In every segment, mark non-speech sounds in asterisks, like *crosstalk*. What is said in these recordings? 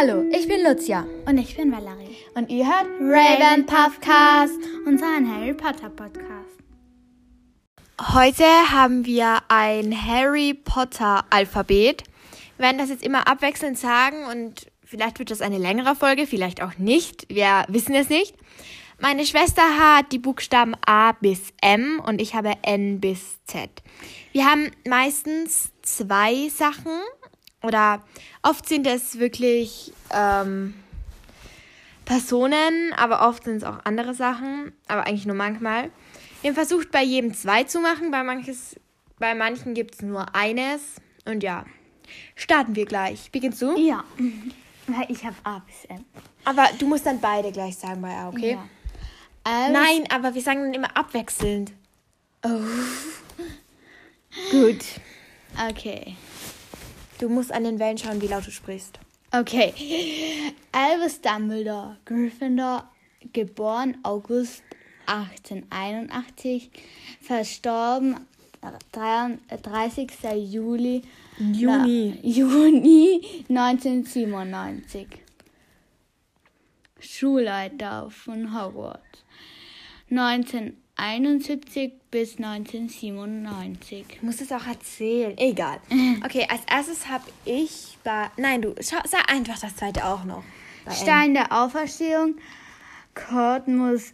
Hallo, ich bin Lucia. Und ich bin Valerie. Und ihr hört Raven Puffcast. Unseren Harry Potter Podcast. Heute haben wir ein Harry Potter Alphabet. Wir werden das jetzt immer abwechselnd sagen und vielleicht wird das eine längere Folge, vielleicht auch nicht. Wir wissen es nicht. Meine Schwester hat die Buchstaben A bis M und ich habe N bis Z. Wir haben meistens zwei Sachen oder oft sind es wirklich ähm, Personen, aber oft sind es auch andere Sachen, aber eigentlich nur manchmal. Wir haben versucht, bei jedem zwei zu machen, bei, manches, bei manchen gibt es nur eines. Und ja, starten wir gleich. Beginnst du? Ja. *laughs* Ich habe A bis M. Aber du musst dann beide gleich sagen bei A, okay? Ja. A Nein, aber wir sagen dann immer abwechselnd. Oh. Gut. Okay. Du musst an den Wellen schauen, wie laut du sprichst. Okay. Albus Dumbledore, Gryffindor, geboren August 1881, verstorben 30. Juli, Juni. Na, Juni 1997. Schulleiter von Hogwarts. 1971 bis 1997. Ich muss es auch erzählen. Egal. *laughs* Okay, als erstes habe ich bei. Nein, du schau, sag einfach das zweite auch noch. Stein der Auferstehung, Cadmus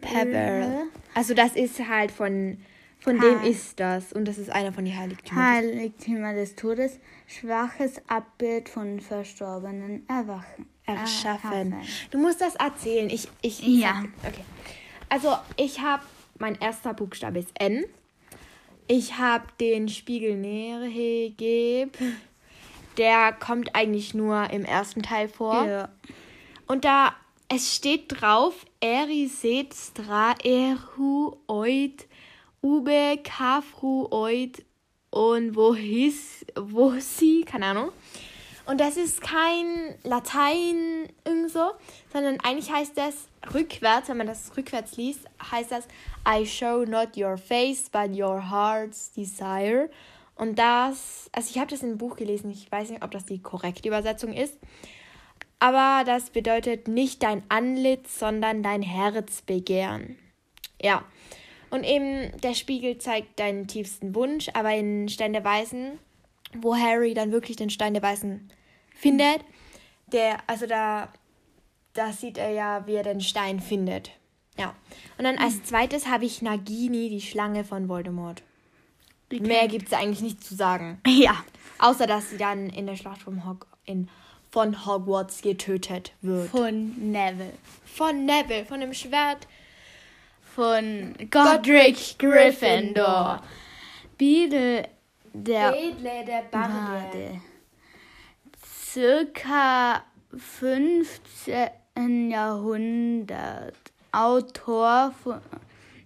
Pepper. Also das ist halt von. Von Heil- dem ist das. Und das ist einer von den Heiligtümern. Heiligtümer des Todes, schwaches Abbild von verstorbenen Erwachen. erschaffen. Erschaffen. Du musst das erzählen. Ich, ich, Ja. Okay. Also, ich habe, mein erster Buchstabe ist N. Ich habe den Spiegel Nerhegeb. Der kommt eigentlich nur im ersten Teil vor. Ja. Und da, es steht drauf, Eriset stra erhu oid ube kafru oid und wo his, wo sie, keine Ahnung. Und das ist kein Latein irgend so, sondern eigentlich heißt das rückwärts, wenn man das rückwärts liest, heißt das I show not your face, but your heart's desire. Und das, also ich habe das in einem Buch gelesen, ich weiß nicht, ob das die korrekte Übersetzung ist. Aber das bedeutet nicht dein Antlitz, sondern dein Herzbegehren. Ja. Und eben der Spiegel zeigt deinen tiefsten Wunsch, aber in Stein der Weisen, wo Harry dann wirklich den Stein der Weisen findet, der, also da, da sieht er ja, wie er den Stein findet. Ja. Und dann als zweites habe ich Nagini, die Schlange von Voldemort. Mehr gibt es eigentlich nicht zu sagen. *laughs* Ja. Außer, dass sie dann in der Schlacht vom Hog in, von Hogwarts getötet wird. Von Neville. Von Neville, von dem Schwert. Von Godric Gryffindor. Beadle der Edle der Bade. Circa 15. Jahrhundert. Autor von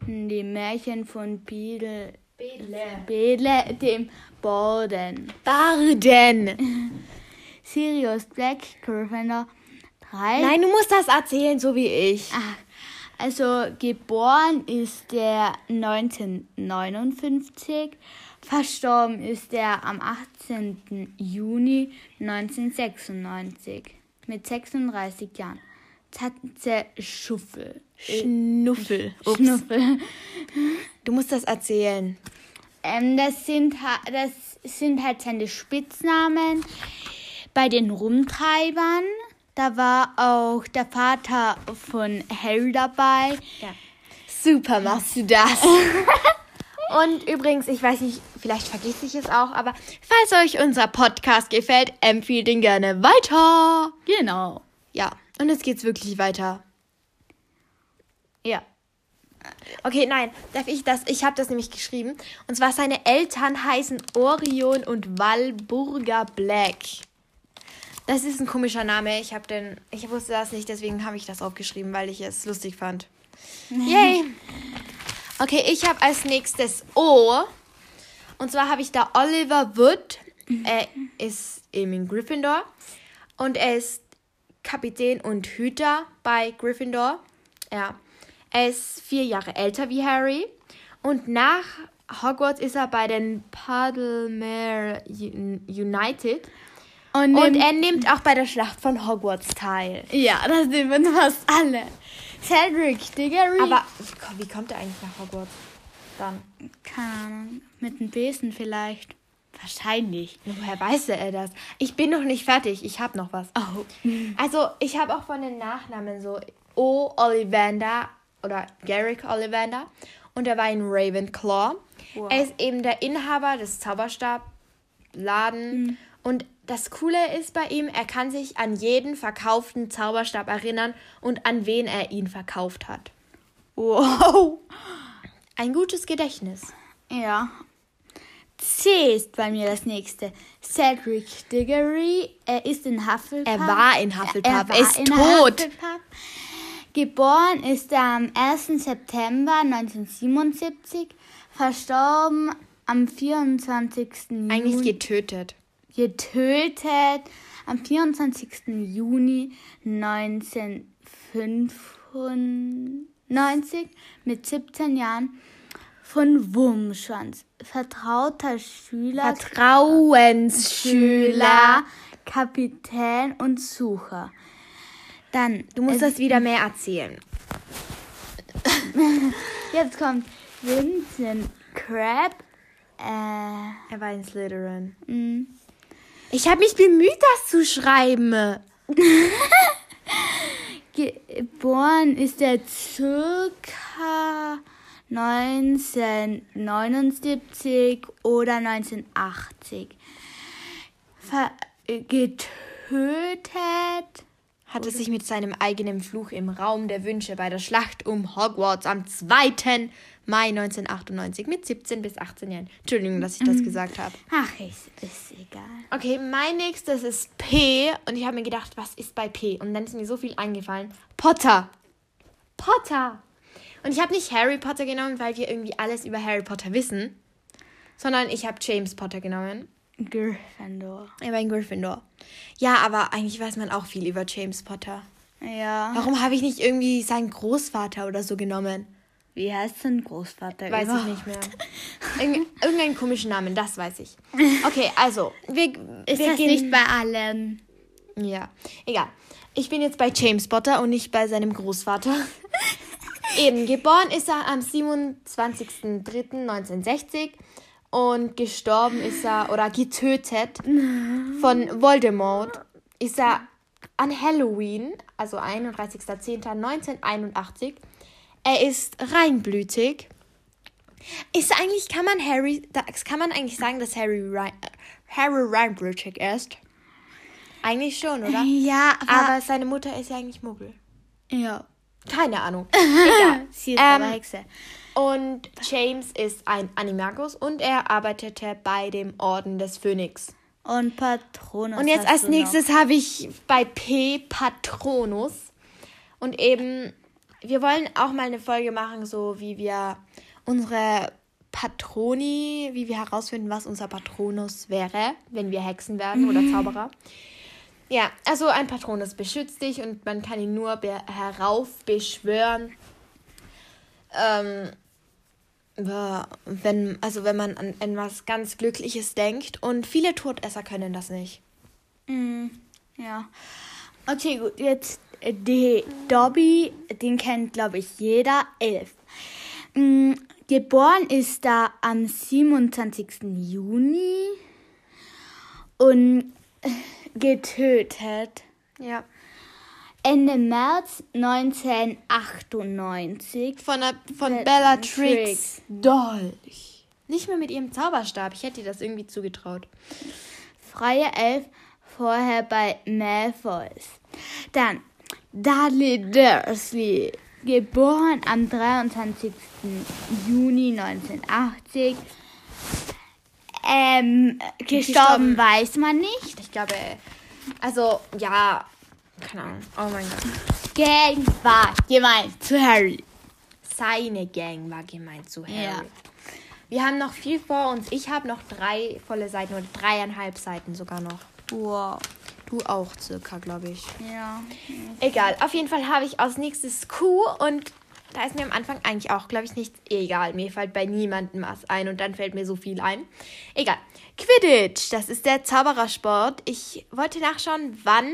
die Märchen von Beadle, Beadle dem Borden. Barden. *laughs* Sirius Black Gryffindor 3. Nein, du musst das erzählen, so wie ich. Ach, also geboren ist der 1959, verstorben ist er am 18. Juni 1996 mit 36 Jahren. Tatze Schuffel. Schnuffel. Ups. Schnuffel. Du musst das erzählen. Ähm, das, sind, das sind halt seine Spitznamen. Bei den Rumtreibern, da war auch der Vater von Harry dabei. Super machst du das. *laughs* Und übrigens, ich weiß nicht, vielleicht vergesse ich es auch, aber falls euch unser Podcast gefällt, empfiehlt ihn gerne weiter. Genau. Ja, und jetzt geht's wirklich weiter. Ja. Okay, nein, darf ich das? Ich habe das nämlich geschrieben. Und zwar seine Eltern heißen Orion und Walburga Black. Das ist ein komischer Name. Ich habe den, ich wusste das nicht, deswegen habe ich das aufgeschrieben, weil ich es lustig fand. *laughs* Yay! Okay, ich habe als nächstes O. Und zwar habe ich da Oliver Wood. Er ist eben in Gryffindor. Und er ist Kapitän und Hüter bei Gryffindor. Ja. Er ist vier Jahre älter wie Harry. Und nach Hogwarts ist er bei den Puddlemere Un- United. Und, Und er nimmt auch bei der Schlacht von Hogwarts teil. ja, das nehmen fast alle. Cedric Diggory. Aber wie ko- wie kommt er eigentlich nach Hogwarts? Dann. keine Ahnung, mit einem Besen vielleicht. Wahrscheinlich. Woher weiß er das? Ich bin noch nicht fertig. Ich habe noch was. Oh. Also, ich habe auch von den Nachnamen so O. Ollivander oder Garrick Ollivander. Und er war in Ravenclaw. Wow. Er ist eben der Inhaber des Zauberstabladen. Und das Coole ist bei ihm, er kann sich an jeden verkauften Zauberstab erinnern und an wen er ihn verkauft hat. Wow. Ein gutes Gedächtnis. Ja. C ist bei mir das nächste. Cedric Diggory. Er ist in Hufflepuff. Er war in Hufflepuff. Er, Er ist in tot. Hufflepuff. Geboren ist er am 1. September 1977. Verstorben am 24. Eigentlich Juni. getötet. Getötet am 24. Juni 1995 mit 17 Jahren von Wurmschwanz. Vertrauter Schüler, Vertrauensschüler. Kapitän und Sucher. Dann, Du musst das wieder mehr erzählen. *laughs* jetzt kommt Vincent Crab. Äh, Er war in Slytherin. mh. Ich habe mich bemüht, das zu schreiben. *laughs* Geboren ist er circa 1979 oder 1980. Ver äh, getötet. Hat er sich mit seinem eigenen Fluch im Raum der Wünsche bei der Schlacht um Hogwarts am 2. Mai 1998 mit 17 bis 18 Jahren. Entschuldigung, dass ich das gesagt habe. Ach, ist, ist egal. Okay, mein nächstes ist P. Und ich habe mir gedacht, was ist bei P? Und dann ist mir so viel eingefallen. Potter. Potter. Und ich habe nicht Harry Potter genommen, weil wir irgendwie alles über Harry Potter wissen. Sondern ich habe James Potter genommen. Gryffindor. Er war in Gryffindor. Ja, aber eigentlich weiß man auch viel über James Potter. Ja. Warum habe ich nicht irgendwie seinen Großvater oder so genommen? Wie heißt denn Großvater? Weiß ich überhaupt? nicht mehr. Irgend, irgendeinen komischen Namen, das weiß ich. Okay, also, wir, Ist wir das gehen, nicht bei allen? Ja, egal. Ich bin jetzt bei James Potter und nicht bei seinem Großvater. *laughs* Eben, geboren ist er am 27.03.1960 und gestorben ist er, oder getötet von Voldemort, ist er an Halloween, also 31.10.1981. Er ist reinblütig. Ist eigentlich, kann man Harry, das kann man eigentlich sagen, dass Harry, rein, Harry reinblütig ist? Eigentlich schon, oder? Ja, Aber seine Mutter ist ja eigentlich Muggel. ja. Keine Ahnung. *laughs* Egal. Sie ist Ähm, aber Hexe. Und James ist ein Animagus und er arbeitete bei dem Orden des Phönix. Und Patronus. Und jetzt als nächstes habe ich bei P Patronus. Und eben, wir wollen auch mal eine Folge machen, so wie wir unsere Patroni, wie wir herausfinden, was unser Patronus wäre, wenn wir Hexen werden oder Zauberer. Ja, also ein Patronus beschützt dich und man kann ihn nur be heraufbeschwören. Ähm, wenn, also wenn man an etwas ganz Glückliches denkt. Und viele Todesser können das nicht. Mm, ja. Okay, gut. Jetzt die Dobby, den kennt, glaube ich, jeder. Elf. Mm, geboren ist er am 27. Juni und getötet Ja. Ende März 1998. Von, der, von Be- Bellatrix Dolch. Nicht mehr mit ihrem Zauberstab. Ich hätte ihr das irgendwie zugetraut. Freie Elf vorher bei Malfoys. Dann Dudley Dursley, geboren am 23. Juni 1980. Ähm, gestorben Gestorben. weiß man nicht. Ich glaube, also, ja, keine Ahnung. Oh mein Gott. Gang war gemeint zu Harry. Seine Gang war gemeint zu Harry. Ja. Wir haben noch viel vor uns. Ich habe noch drei volle Seiten oder dreieinhalb Seiten sogar noch. Wow. Du auch circa, glaube ich. Ja. Egal, auf jeden Fall habe ich als nächstes Q und da ist mir am Anfang eigentlich auch, glaube ich, nichts egal. Mir fällt bei niemandem was ein und dann fällt mir so viel ein. Egal. Quidditch, das ist der Zauberersport. Ich wollte nachschauen, wann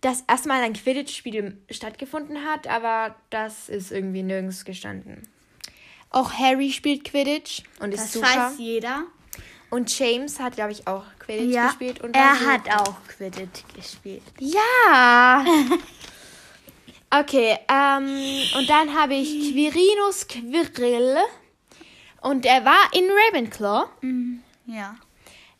das erste Mal ein Quidditch-Spiel stattgefunden hat, aber das ist irgendwie nirgends gestanden. Auch Harry spielt Quidditch und ist Das super. weiß jeder. Und James hat, glaube ich, auch Quidditch Ja, gespielt. Und er super. hat auch Quidditch gespielt. Ja. *laughs* Okay, ähm, und dann habe ich Quirinus Quirrell. Und er war in Ravenclaw. Ja.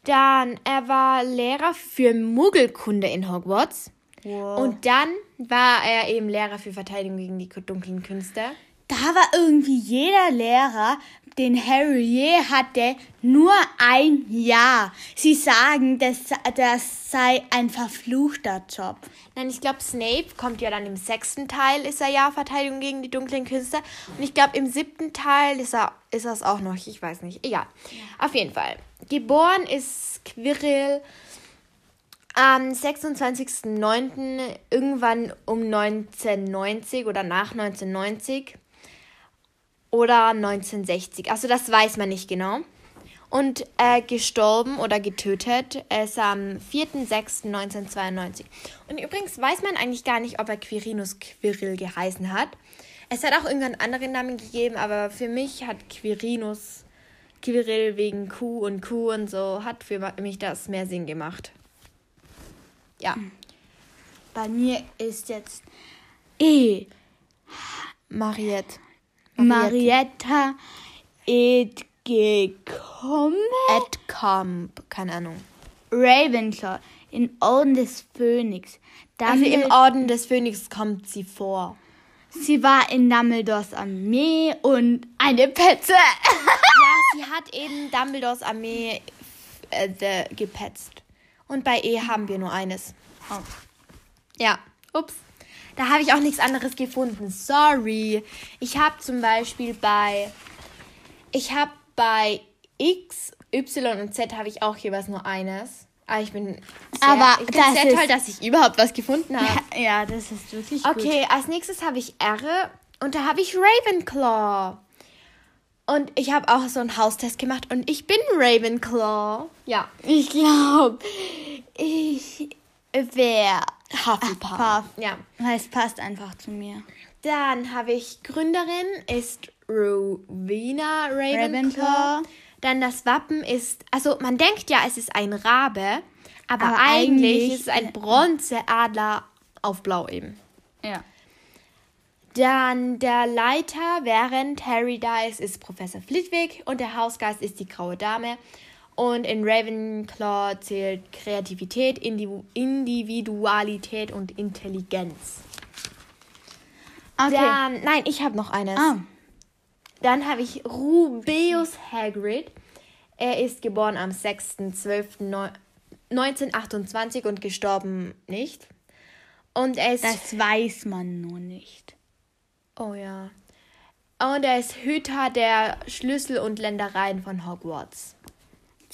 Dann, er war Lehrer für Muggelkunde in Hogwarts. Wow. Und dann war er eben Lehrer für Verteidigung gegen die dunklen Künste. Da war irgendwie jeder Lehrer, den Harry je hatte, nur ein Jahr. Sie sagen, das, das sei ein verfluchter Job. Nein, ich glaube, Snape kommt ja dann im sechsten Teil, ist er ja Verteidigung gegen die dunklen Künste. Und ich glaube, im siebten Teil ist er ist er es auch noch. Ich weiß nicht. Egal. Auf jeden Fall. Geboren ist Quirrell am 26.09. irgendwann um 1990 oder nach 1990 oder 1960. Also das weiß man nicht genau. Und äh, gestorben oder getötet ist am 4.6.1992. Und übrigens weiß man eigentlich gar nicht, ob er Quirinus Quirrell geheißen hat. Es hat auch irgendeinen anderen Namen gegeben, aber für mich hat Quirinus Quirrell wegen Q und Q und so hat für mich das mehr Sinn gemacht. Ja. Bei mir ist jetzt E. Mariette. Marietta est gekommen. Edcamp, keine Ahnung. Ravenclaw in Orden des Phönix. Also im Dumbledore- Orden des Phönix kommt sie vor. sie war in Dumbledores Armee und eine Petze. Ja, *laughs* sie hat eben Dumbledores Armee äh, the- gepetzt. Und bei E haben wir nur eines. Oh. Ja, ups. Da habe ich auch nichts anderes gefunden. Sorry. Ich habe zum Beispiel bei. Ich habe bei X, Y und Z habe ich auch jeweils nur eines. Aber ich bin sehr, Aber ich bin das sehr ist- toll, dass ich überhaupt was gefunden *laughs* habe. ja, das ist wirklich gut. Okay, als nächstes habe ich R und da habe ich Ravenclaw. Und ich habe auch so einen Haustest gemacht und ich bin Ravenclaw. Ja. Ich glaube, ich wäre Hufflepuff. Ja. Es passt einfach zu mir. Dann habe ich Gründerin ist Rowena Ravenclaw. Ravenclaw. Dann das Wappen ist, also man denkt ja, es ist ein Rabe, aber, Aber eigentlich, eigentlich- ist es ein Bronzeadler auf Blau eben. Ja. Dann der Leiter, während Harry da ist, ist Professor Flitwick und der Hausgeist ist die graue Dame. Und in Ravenclaw zählt Kreativität, Individu Individualität und Intelligenz. Okay. Dann, nein, ich habe noch eines. ah. Dann habe ich Rubeus Hagrid. Er ist geboren am 6.12.1928 und gestorben nicht. Und er ist Das weiß man nur nicht. Oh ja. Und er ist Hüter der Schlüssel und Ländereien von Hogwarts.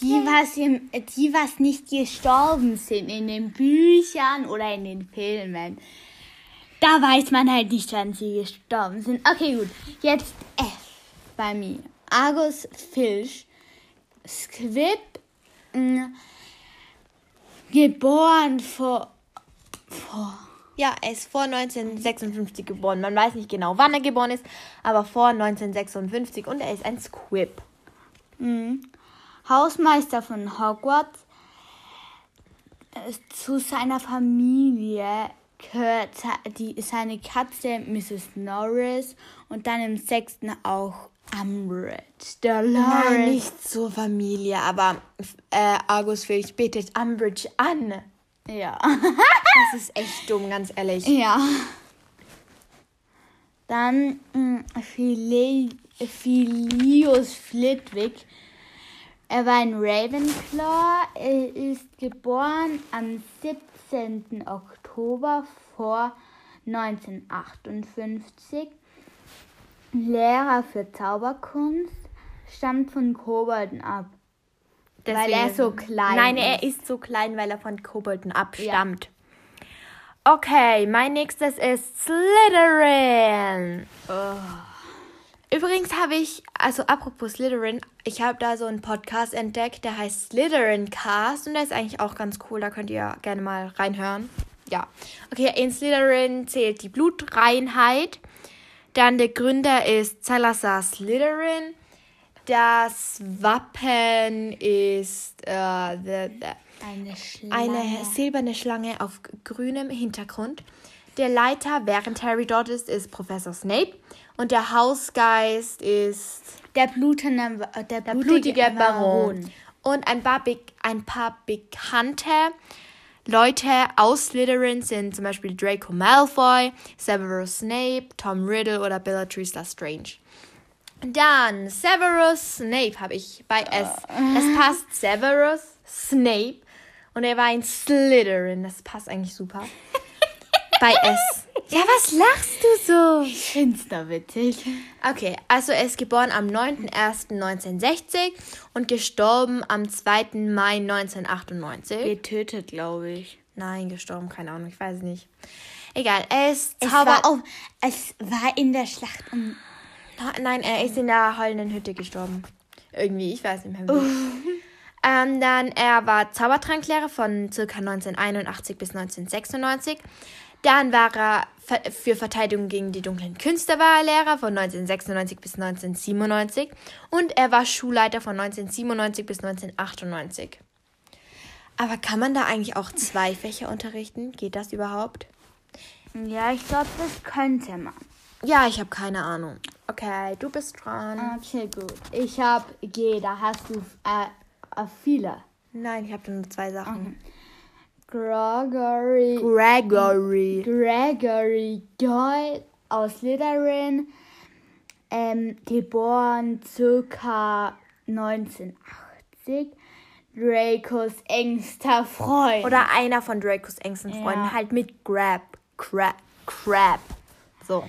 Die, was im, die, was nicht gestorben sind in den Büchern oder in den Filmen. Da weiß man halt nicht, wann sie gestorben sind. Okay, gut. Jetzt F bei mir. Argus Filch. Squib. mh, Geboren vor. vor. Ja, er ist vor 1956 geboren. Man weiß nicht genau, wann er geboren ist, aber vor 1956 und er ist ein Squib. mh, Hausmeister von Hogwarts. Äh, Zu seiner Familie gehört die, seine Katze Mrs. Norris und dann im sechsten auch Umbridge. Der Nein, Lawrence. nicht zur Familie, aber äh, Argus Filch betet Umbridge an. Ja. Das ist *laughs* echt dumm, ganz ehrlich. ja. Dann mh, Phile Philius Flitwick. Er war ein Ravenclaw. Er ist geboren am 17. Oktober vor 1958. Lehrer für Zauberkunst. Stammt von Kobolden ab. Weil er so klein Nein, ist. er ist so klein, weil er von Kobolden abstammt. Okay, mein nächstes ist Slytherin. Übrigens habe ich, also apropos Slytherin, ich habe da so einen Podcast entdeckt, der heißt Slytherin Cast und der ist eigentlich auch ganz cool, da könnt ihr gerne mal reinhören. Ja, okay, in Slytherin zählt die Blutreinheit. Dann der Gründer ist Salazar Slytherin. Das Wappen ist äh, the, the, Eine Schlange. eine silberne Schlange auf grünem Hintergrund. Der Leiter, während Harry dort ist, ist Professor Snape. Und der Hausgeist ist der blutende, äh, der, der blutige Baron. Und ein paar, be ein paar bekannte Leute aus Slytherin sind zum Beispiel Draco Malfoy, Severus Snape, Tom Riddle oder Bellatrix Lestrange. Dann Severus Snape habe ich bei S. Es passt Severus Snape und er war in Slytherin. Das passt eigentlich super. *laughs* bei S. Ja, was lachst du so? Ich find's da witzig. Okay, also er ist geboren am 9.01.1960 und gestorben am 2. Mai 1998. Getötet, glaube ich. Nein, gestorben, keine Ahnung, ich weiß es nicht. Egal, er ist Es Zauber... war, auch, es war in der Schlacht um. Nein, er ist in der heulenden Hütte gestorben. Irgendwie, ich weiß nicht mehr. Wie. ähm, dann, er war Zaubertranklehrer von ca. 1981 bis 1996. Dann war er für Verteidigung gegen die dunklen Künste war er Lehrer von 1996 bis 1997. Und er war Schulleiter von 1997 bis 1998. Aber kann man da eigentlich auch zwei Fächer unterrichten? Geht das überhaupt? Ja, ich glaube, das könnte man. Ja, ich habe keine Ahnung. Okay, du bist dran. Okay, gut. Ich habe G, da hast du äh, äh, viele. Nein, ich habe nur zwei Sachen. Gregory. Gregory. Gregory Doyle aus Slytherin, ähm, geboren circa 1980. Dracos engster Freund. Oder einer von Dracos engsten Freunden. Ja. Halt mit Grab. Crab. Crab. So.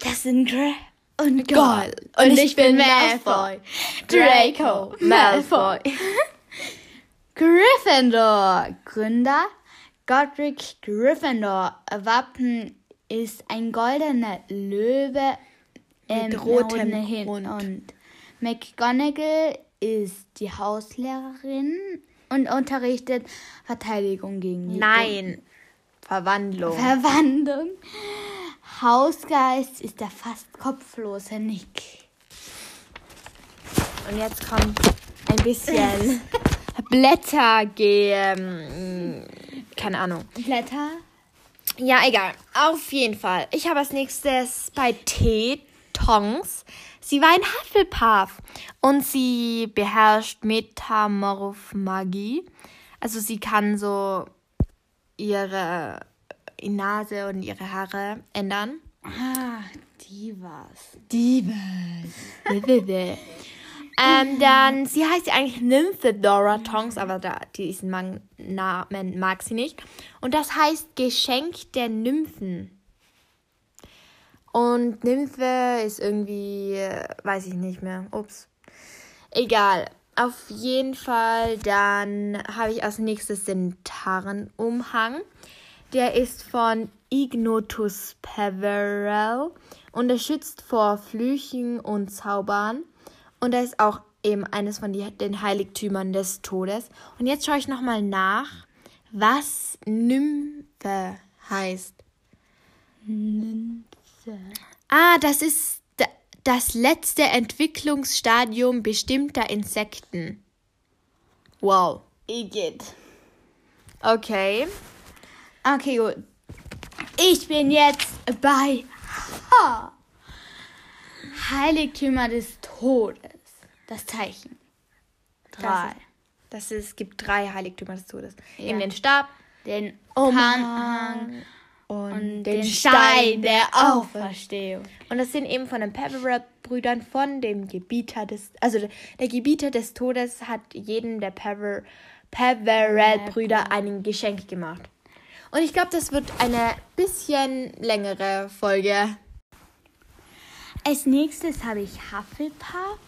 das sind Gra und Goyle. Goyle. Und, ich bin Malfoy. Draco Malfoy. *laughs* Gryffindor. Gründer Godric Gryffindor. Wappen ist ein goldener Löwe ähm, Mit rotem roten Hin-. Und McGonagall ist die Hauslehrerin und unterrichtet Verteidigung gegen die Nein. Verwandlung. Verwandlung. Hausgeist ist der fast kopflose Nick. Und jetzt kommt ein bisschen *laughs* Blätter gehen. Keine Ahnung. Blätter. Ja, egal. Auf jeden Fall. Ich habe als nächstes bei T. Tongs. Sie war ein Hufflepuff und sie beherrscht Metamorph-Magie. Also sie kann so ihre Nase und ihre Haare ändern. Ah, die war's. *laughs* Ähm, dann, sie heißt ja eigentlich Nymphedora Tongs, aber da, diesen Mang Namen mag sie nicht. Und das heißt Geschenk der Nymphen. Und Nymphe ist irgendwie, äh, weiß ich nicht mehr. Ups. Egal. Auf jeden Fall, dann habe ich als nächstes den Tarnumhang. Der ist von Ignotus Peverell und er schützt vor Flüchen und Zaubern. Und er ist auch eben eines von die, den Heiligtümern des Todes. Und jetzt schaue ich nochmal nach, was Nymphe heißt. Ah, das ist das letzte Entwicklungsstadium bestimmter Insekten. Wow. Igitt. Okay. Okay, gut. Ich bin jetzt bei H. Heiligtümer des Todes. Das Zeichen. Drei. Das ist, es gibt drei Heiligtümer des Todes. Ja. Eben den Stab Den Umhang und, und den Stein der Auferstehung. Und das sind eben von den Peverell-Brüdern, von dem Gebieter des, also der, der Gebieter des Todes hat jedem der Pever, Peverell-Brüder ein Geschenk gemacht. Und ich glaube, das wird eine bisschen längere Folge. Als nächstes habe ich Hufflepuff.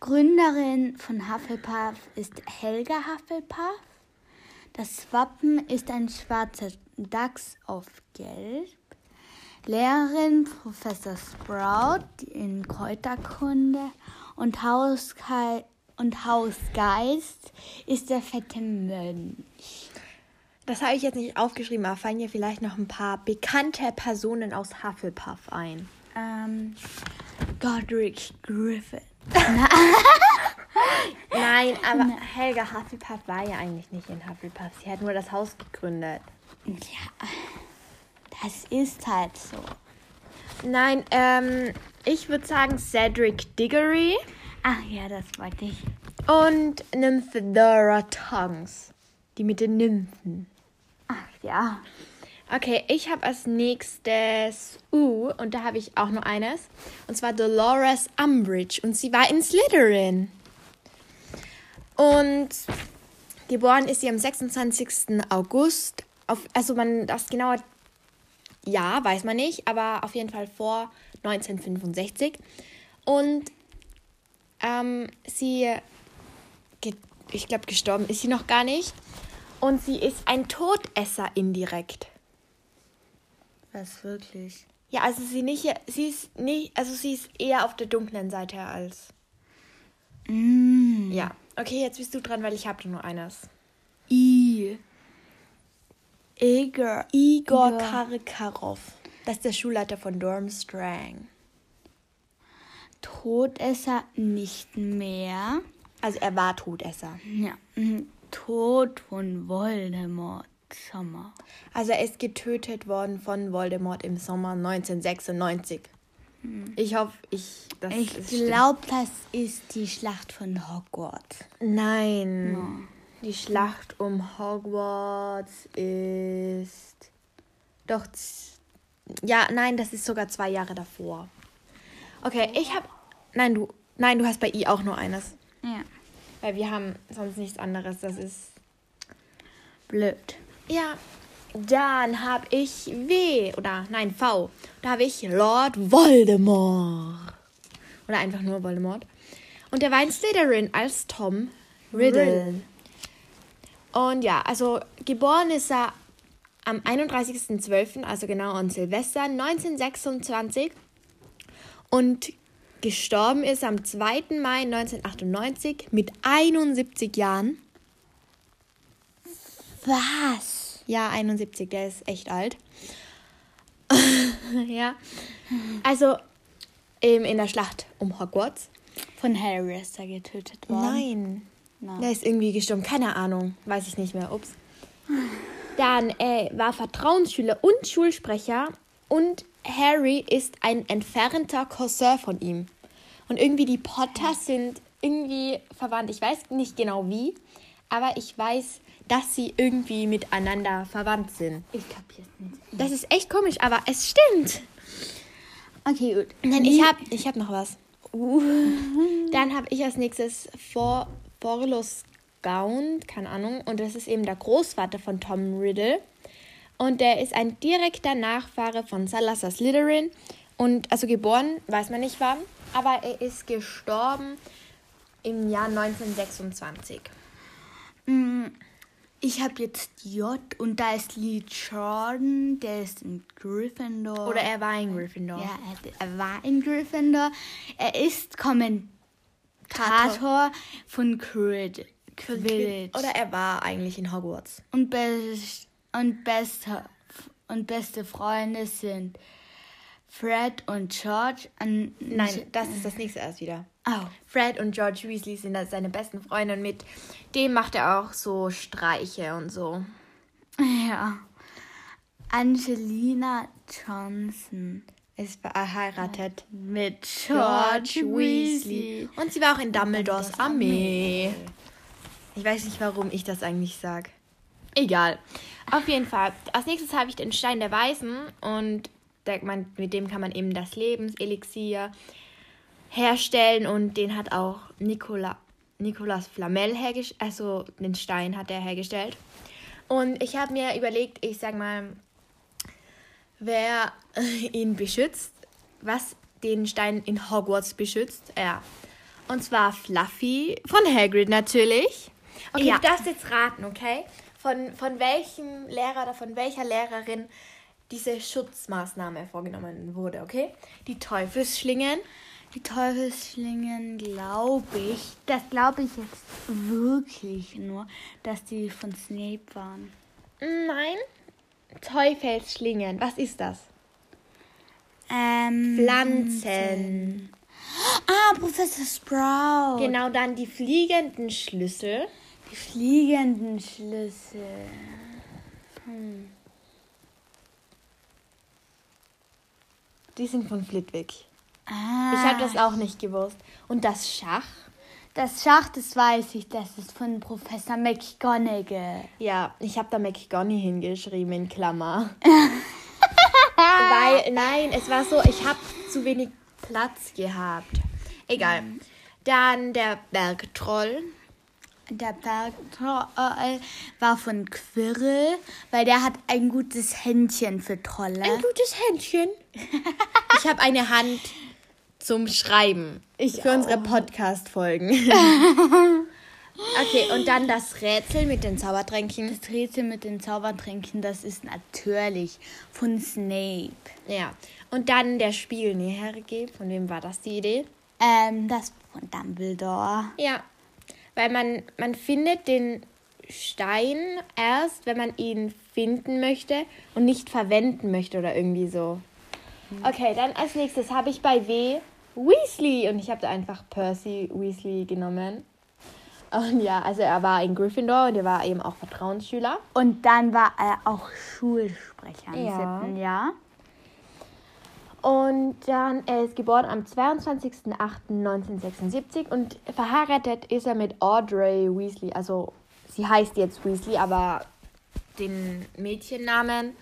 Gründerin von Hufflepuff ist Helga Hufflepuff. Das Wappen ist ein schwarzer Dachs auf Gelb. Lehrerin Professor Sprout in Kräuterkunde und, Hauskei und Hausgeist ist der fette Mönch. Das habe ich jetzt nicht aufgeschrieben, aber fallen dir vielleicht noch ein paar bekannte Personen aus Hufflepuff ein? Ähm, Godric Griffin. *laughs* Nein, aber Helga Hufflepuff war ja eigentlich nicht in Hufflepuff. Sie hat nur das Haus gegründet. Ja, das ist halt so. Nein, ähm, ich würde sagen Cedric Diggory Ach ja, das wollte ich. und Nymphedora Tongs. Die mit den Nymphen. Ach ja. Okay, ich habe als nächstes U und da habe ich auch nur eines. Und zwar Dolores Umbridge und sie war in Slytherin. Und geboren ist sie am 26. August. Auf, also man das genaue Jahr weiß man nicht, aber auf jeden Fall vor 1965. Und ähm, sie, ich glaube, gestorben ist sie noch gar nicht. Und sie ist ein Todesser indirekt. Was wirklich? Ja, also sie nicht, sie ist nicht, also sie ist eher auf der dunklen Seite als. Mm. Ja. Okay, jetzt bist du dran, weil ich habe nur eines. I. Igor. Igor. Karkarov. Das ist der Schulleiter von Durmstrang. Todesser nicht mehr. Also er war Todesser. Ja. mhm. Tod von Voldemort. Sommer. Also er ist getötet worden von Voldemort im Sommer 1996. Ich hoffe, ich. Das Ich glaube, das ist die Schlacht von Hogwarts. Nein. Die Schlacht um Hogwarts ist. Doch. Ja, nein, das ist sogar zwei Jahre davor. Okay, ich habe. Nein, du. Nein, du hast bei I auch nur eines. Ja. Weil wir haben sonst nichts anderes. Das ist. Blöd. Ja. Dann habe ich W. Oder nein, V. Da habe ich Lord Voldemort. Oder einfach nur Voldemort. Und der war in Slytherin als Tom Riddle. Riddle. Und ja, also geboren ist er am 31.12., also genau an Silvester 1926. Und gestorben ist am 2. Mai 1998 mit 71 Jahren. Was? Ja, 71, der ist echt alt. *laughs* ja. Also ähm, in der Schlacht um Hogwarts. Von Harry ist er getötet worden. Nein. Nein. Der ist irgendwie gestorben. Keine Ahnung. Weiß ich nicht mehr. Ups. Dann äh, war Vertrauensschüler und Schulsprecher. Und Harry ist ein entfernter Cousin von ihm. Und irgendwie die Potters sind irgendwie verwandt. Ich weiß nicht genau wie. Aber ich weiß, dass sie irgendwie miteinander verwandt sind. Ich kapier's nicht. Das ist echt komisch, aber es stimmt. Okay, gut. Nein, ich habe ich hab noch was. Dann habe ich als nächstes For Forlos Gaunt, keine Ahnung. Und das ist eben der Großvater von Tom Riddle. Und der ist ein direkter Nachfahre von Salazar Slytherin. Und also geboren, weiß man nicht wann, aber er ist gestorben im Jahr 1926. Mm, Ich habe jetzt J und da ist Lee Jordan, der ist in Gryffindor. Oder er war in Gryffindor. Ja, er, er war in Gryffindor. Er ist Kommentator von Crid Quidditch. Oder er war eigentlich in Hogwarts. und, best, und, beste, und beste Freunde sind Fred und George. Und Nein, das ist das nächste erst wieder. Oh. Fred und George Weasley sind da seine besten Freunde und mit dem macht er auch so Streiche und so. Ja. Angelina Johnson Ist verheiratet mit George Weasley. Und sie war auch in Dumbledores Armee. Ich weiß nicht, warum ich das eigentlich sage. Egal. Auf jeden Fall. Als nächstes habe ich den Stein der Weisen und man, mit dem kann man eben das Lebenselixier herstellen und den hat auch Nicola, Nicolas Flamel hergestellt, also den Stein hat er hergestellt. Und ich habe mir überlegt, ich sag mal, wer *laughs* ihn beschützt, was den Stein in Hogwarts beschützt. Ja. Und zwar Fluffy von Hagrid natürlich. Okay, Ja. du darfst jetzt raten, okay? von, von welchem Lehrer oder von welcher Lehrerin diese Schutzmaßnahme vorgenommen wurde, okay? Die Teufelsschlingen. Die Teufelsschlingen glaube ich, das glaube ich jetzt wirklich nur, dass die von Snape waren. Nein. Teufelsschlingen. Was ist das? Ähm, Pflanzen. Ah, Professor Sprout. Genau, dann die fliegenden Schlüssel. Die fliegenden Schlüssel. Die sind von Flitwick. Ah, Ich habe das auch nicht gewusst. Und das Schach? das Schach, das weiß ich, das ist von Professor McGonagall. Ja, ich habe da McGonny hingeschrieben in Klammer. *laughs* Weil, nein, es war so, ich habe zu wenig Platz gehabt. Egal. Dann der Bergtroll. Der Bergtroll war von Quirrell, weil der hat ein gutes Händchen für Trolle. Ein gutes Händchen. Ich habe eine Hand zum Schreiben. Ich für unsere auch. Podcast-Folgen. okay, und dann das Rätsel mit den Zaubertränken. Das Rätsel mit den Zaubertränken, das ist natürlich von Snape. Ja. Und dann der Spiegel Näherge. Von wem war das die Idee? Ähm, das von Dumbledore. Ja. Weil man, man findet den Stein erst, wenn man ihn finden möchte und nicht verwenden möchte oder irgendwie so. Okay, dann als nächstes habe ich bei W Weasley und ich habe da einfach Percy Weasley genommen. Und ja, also er war in Gryffindor und er war eben auch Vertrauensschüler. Und dann war er auch Schulsprecher im Ja. siebten Jahr. Und dann, er ist geboren am 22.08.1976 und verheiratet ist er mit Audrey Weasley. Also sie heißt jetzt Weasley, aber den Mädchennamen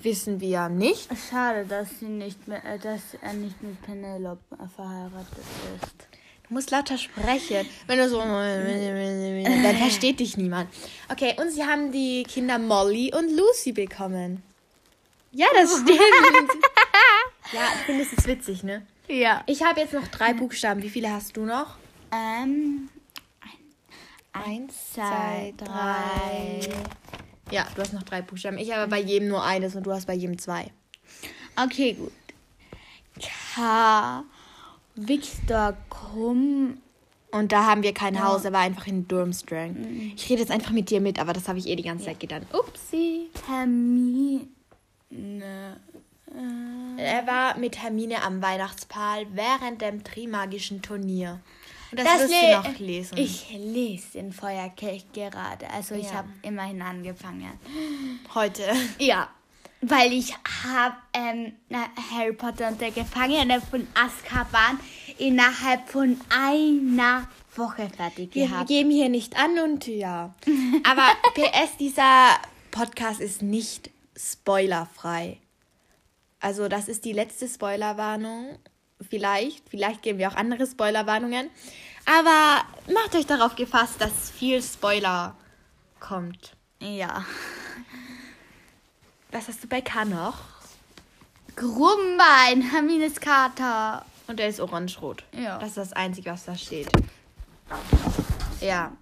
wissen wir nicht. Schade, dass, sie nicht mehr, äh, dass er nicht mit Penelope äh, verheiratet ist. Du musst lauter sprechen. Wenn du so, dann versteht dich niemand. Okay, und sie haben die Kinder Molly und Lucy bekommen. Ja, das *laughs* stimmt. ja, ich finde es ist witzig, ne? Ja. Ich habe jetzt noch drei Buchstaben. Wie viele hast du noch? Ähm, Eins, zwei, drei. Ja, du hast noch drei Buchstaben. Ich habe bei jedem nur eines und du hast bei jedem zwei. okay, gut. K. Victor Krumm. Und da haben wir kein Haus, er war einfach in Durmstrang. Ich rede jetzt einfach mit dir mit, aber das habe ich eh die ganze Zeit getan. Upsi. Hermine. Er war mit Hermine am Weihnachtsball während dem Trimagischen Turnier. Das, Das wirst du noch lesen. Ich lese den Feuerkelch gerade. Also ich Ja. habe immerhin angefangen. heute. Ja. Weil ich habe ähm, Harry Potter und der Gefangene von Azkaban innerhalb von einer Woche fertig Wir gehabt. geben hier nicht an und ja. *laughs* Aber PS, dieser Podcast ist nicht spoilerfrei. Also das ist die letzte Spoilerwarnung. Vielleicht, vielleicht geben wir auch andere Spoilerwarnungen. Aber macht euch darauf gefasst, dass viel Spoiler kommt. Ja. Was hast du bei K noch? Grumbein, Hermines Kater. Und der ist orange-rot. Ja. Das ist das Einzige, was da steht. Ja.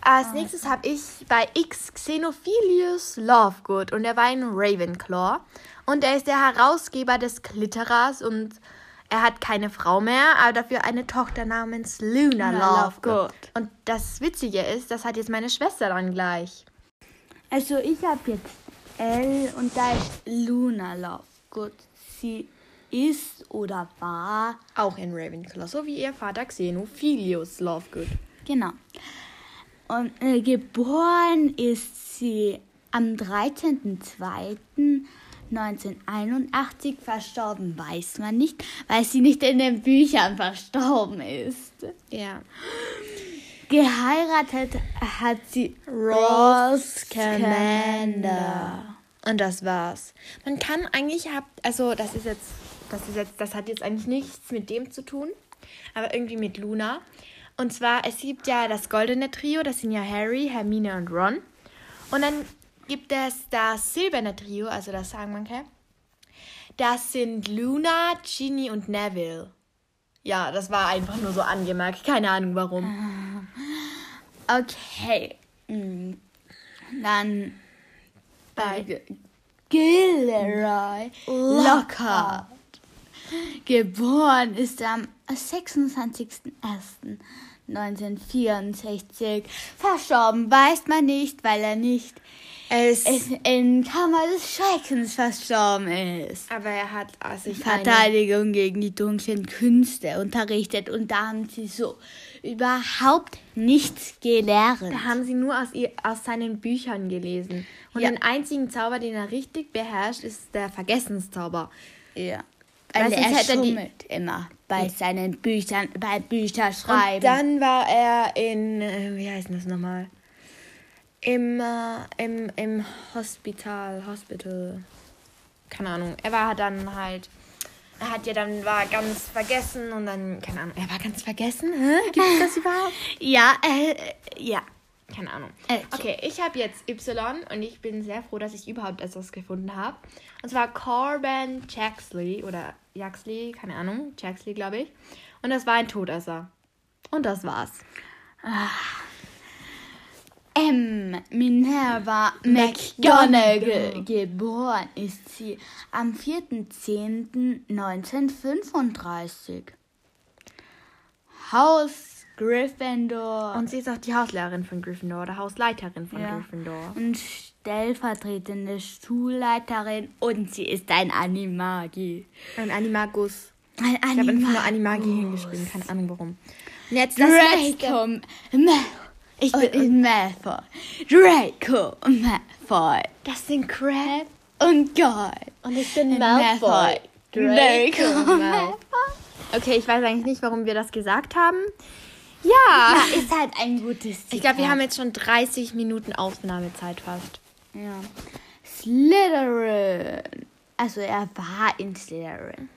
Als nächstes habe ich bei X Xenophilius Lovegood und er war ein Ravenclaw. Und er ist der Herausgeber des Glitterers und er hat keine Frau mehr, aber dafür eine Tochter namens Luna Luna Lovegood. Und das Witzige ist, das hat jetzt meine Schwester dann gleich. Also ich habe jetzt L und da ist Luna Lovegood. Sie ist oder war Auch in Ravenclaw, so wie ihr Vater Xenophilius Lovegood. Genau. Und äh, geboren ist sie am 13.02.1981. Verstorben weiß man nicht, weil sie nicht in den Büchern verstorben ist. Ja. Geheiratet hat sie Ross Scamander. Und das war's. Man kann eigentlich hab, also das ist jetzt, das ist jetzt, das hat jetzt eigentlich nichts mit dem zu tun, aber irgendwie mit Luna. Und zwar, es gibt ja das goldene Trio, das sind ja Harry, Hermine und Ron. Und dann gibt es das silberne Trio, also das sagen manche. Das sind Luna, Ginny und Neville. Ja, das war einfach nur so angemerkt. Keine Ahnung warum. *laughs* Okay. mm. Dann bei Gilderoy Lockhart. Geboren ist er am 26.01.1964. Verstorben weiß man nicht, weil er nicht Es, in, Kammer des Schreckens verstorben ist. aber er hat also Verteidigung gegen die dunklen Künste unterrichtet und da haben sie so überhaupt nichts gelernt. da haben sie nur aus, ihr, aus seinen Büchern gelesen. Und Ja. den einzigen Zauber, den er richtig beherrscht, ist der Vergessenszauber. Ja. Weil sonst er die- schummelt immer bei seinen Büchern, bei Bücherschreiben. Und dann war er in, äh, wie heißt das nochmal? Im, äh, im, im Hospital, Hospital. Keine Ahnung. Er war dann halt, er hat ja dann, war ganz vergessen und dann, keine Ahnung, er war ganz vergessen? Hä? Gibt es das überhaupt? *laughs* ja, äh, ja. Keine Ahnung. Äh, Okay, ich habe jetzt Y und ich bin sehr froh, dass ich überhaupt etwas gefunden habe. Und zwar Corbin Jaxley oder Jaxley, keine Ahnung, Jaxley glaube ich. Und das war ein Todesser. Und das war's. M. Minerva McGonagall. Geboren ist sie am 4.10.1935. Haus Gryffindor. Und sie ist auch die Hauslehrerin von Gryffindor oder Hausleiterin von Ja. Gryffindor. und stellvertretende Schulleiterin und sie ist ein Animagi. Ein Animagus. Ein Ich habe einfach nur Animagus. Animagi hingeschrieben, keine Ahnung warum. Und jetzt das letzte. Draco Malfoy. Ich bin Malfoy. Draco Malfoy. Das sind Crab. Und Gold. Und ich bin Malfoy. Draco Malfoy. Okay, ich weiß eigentlich nicht, warum wir das gesagt haben. Ja, Ja. ist halt ein gutes Ich glaube, wir haben jetzt schon 30 Minuten Aufnahmezeit fast. Ja. Slytherin. Also er war in Slytherin.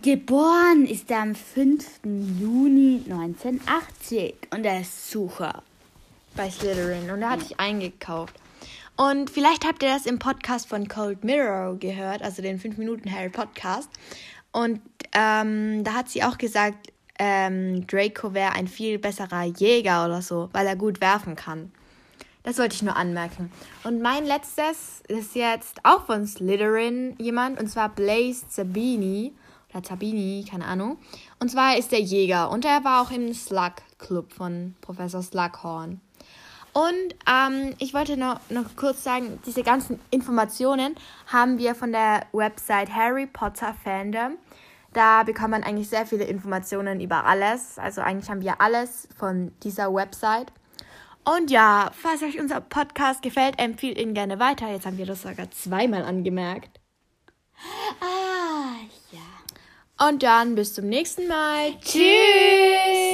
Geboren ist er am 5. Juni 1980 und er ist Sucher. Bei Slytherin. Und er hat sich eingekauft. Und vielleicht habt ihr das im Podcast von Cold Mirror gehört, also den 5 Minuten Harry Podcast. Und ähm, da hat sie auch gesagt, ähm, Draco wäre ein viel besserer Jäger oder so, weil er gut werfen kann. Das wollte ich nur anmerken. Und mein letztes ist jetzt auch von Slytherin jemand, und zwar Blaze Zabini. Oder Zabini, keine Ahnung. Und zwar ist er Jäger und er war auch im Slug Club von Professor Slughorn. Und ähm, ich wollte noch, noch kurz sagen, diese ganzen Informationen haben wir von der Website Harry Potter Fandom. Da bekommt man eigentlich sehr viele Informationen über alles. Also eigentlich haben wir alles von dieser Website. Und ja, falls euch unser Podcast gefällt, empfiehlt ihn gerne weiter. Jetzt haben wir das sogar zweimal angemerkt. Ah, ja. Und dann bis zum nächsten Mal. Tschüss.